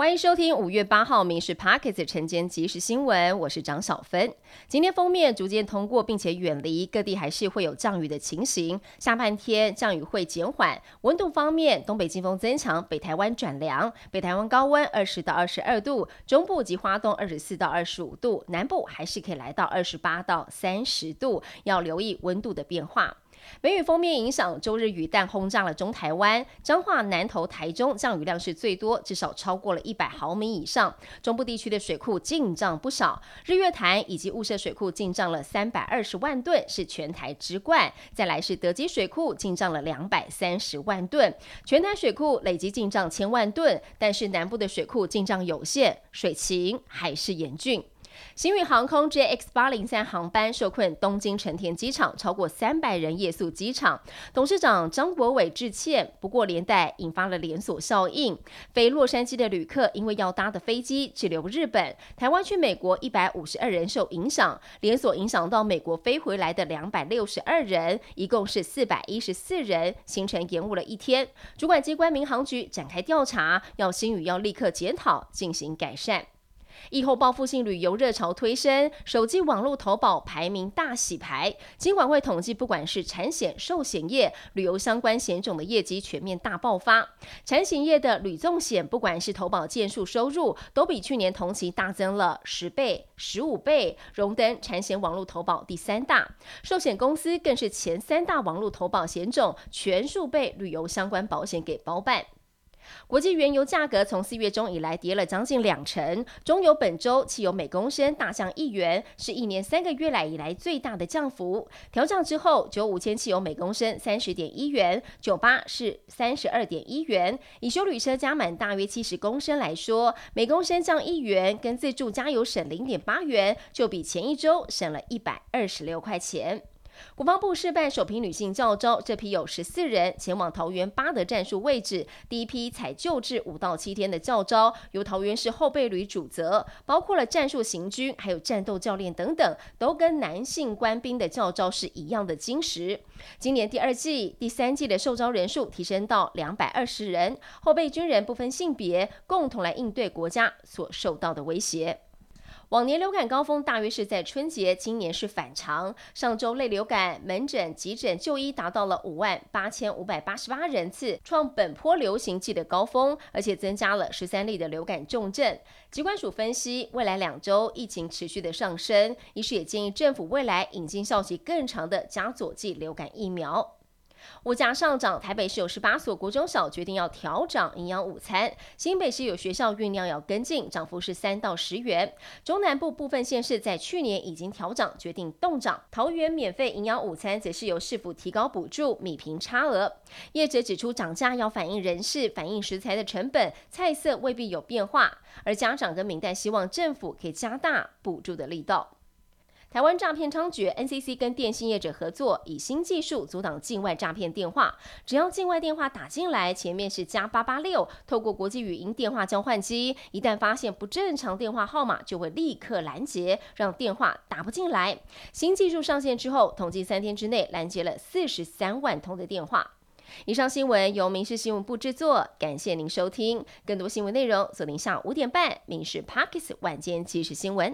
欢迎收听五月八号《民事 Pockets》晨间即时新闻，我是张小芬。今天封面逐渐通过，并且远离各地，还是会有降雨的情形。下半天降雨会减缓，温度方面，东北季风增强，北台湾转凉，北台湾高温二十到二十二度，中部及花东二十四到二十五度，南部还是可以来到二十八到三十度，要留意温度的变化。梅雨封面影响，周日雨弹轰炸了中台湾、彰化、南投、台中，降雨量是最多，至少超过了一百毫米以上。中部地区的水库进账不少，日月潭以及雾社水库进账了三百二十万吨，是全台之冠。再来是德基水库进账了两百三十万吨，全台水库累计进账千万吨，但是南部的水库进账有限，水情还是严峻。新宇航空 JX 八零三航班受困东京成田机场，超过三百人夜宿机场。董事长张国伟致歉，不过连带引发了连锁效应。飞洛杉矶的旅客因为要搭的飞机滞留日本、台湾去美国，一百五十二人受影响，连锁影响到美国飞回来的两百六十二人，一共是四百一十四人，行程延误了一天。主管机关民航局展开调查，要新宇要立刻检讨，进行改善。疫后报复性旅游热潮推升，手机网络投保排名大洗牌。金管会统计，不管是产险、寿险业、旅游相关险种的业绩全面大爆发。产险业的旅纵险，不管是投保件数收入，都比去年同期大增了十倍、十五倍，荣登产险网络投保第三大。寿险公司更是前三大网络投保险种，全数被旅游相关保险给包办。国际原油价格从四月中以来跌了将近两成，中油本周汽油每公升大降一元，是一年三个月来以来最大的降幅。调降之后，九五千汽油每公升三十点一元，九八是三十二点一元。以修旅车加满大约七十公升来说，每公升降一元，跟自助加油省零点八元，就比前一周省了一百二十六块钱。国防部试办首批女性教招，这批有十四人前往桃园八德战术位置。第一批采救治五到七天的教招，由桃园市后备旅主责，包括了战术行军，还有战斗教练等等，都跟男性官兵的教招是一样的精实。今年第二季、第三季的受招人数提升到两百二十人，后备军人不分性别，共同来应对国家所受到的威胁。往年流感高峰大约是在春节，今年是反常。上周类流感门诊、急诊就医达到了五万八千五百八十八人次，创本波流行季的高峰，而且增加了十三例的流感重症。疾管署分析，未来两周疫情持续的上升，医师也建议政府未来引进效期更长的加佐剂流感疫苗。物价上涨，台北市有十八所国中小决定要调涨营养午餐，新北市有学校酝酿要跟进，涨幅是三到十元。中南部部分县市在去年已经调涨，决定动涨。桃园免费营养午餐则是由市府提高补助，米平差额。业者指出，涨价要反映人事，反映食材的成本，菜色未必有变化。而家长跟民代希望政府可以加大补助的力道。台湾诈骗猖獗，NCC 跟电信业者合作，以新技术阻挡境外诈骗电话。只要境外电话打进来，前面是加八八六，透过国际语音电话交换机，一旦发现不正常电话号码，就会立刻拦截，让电话打不进来。新技术上线之后，统计三天之内拦截了四十三万通的电话。以上新闻由民事新闻部制作，感谢您收听。更多新闻内容锁定下午五点半《民事 Parkes 晚间即时新闻》。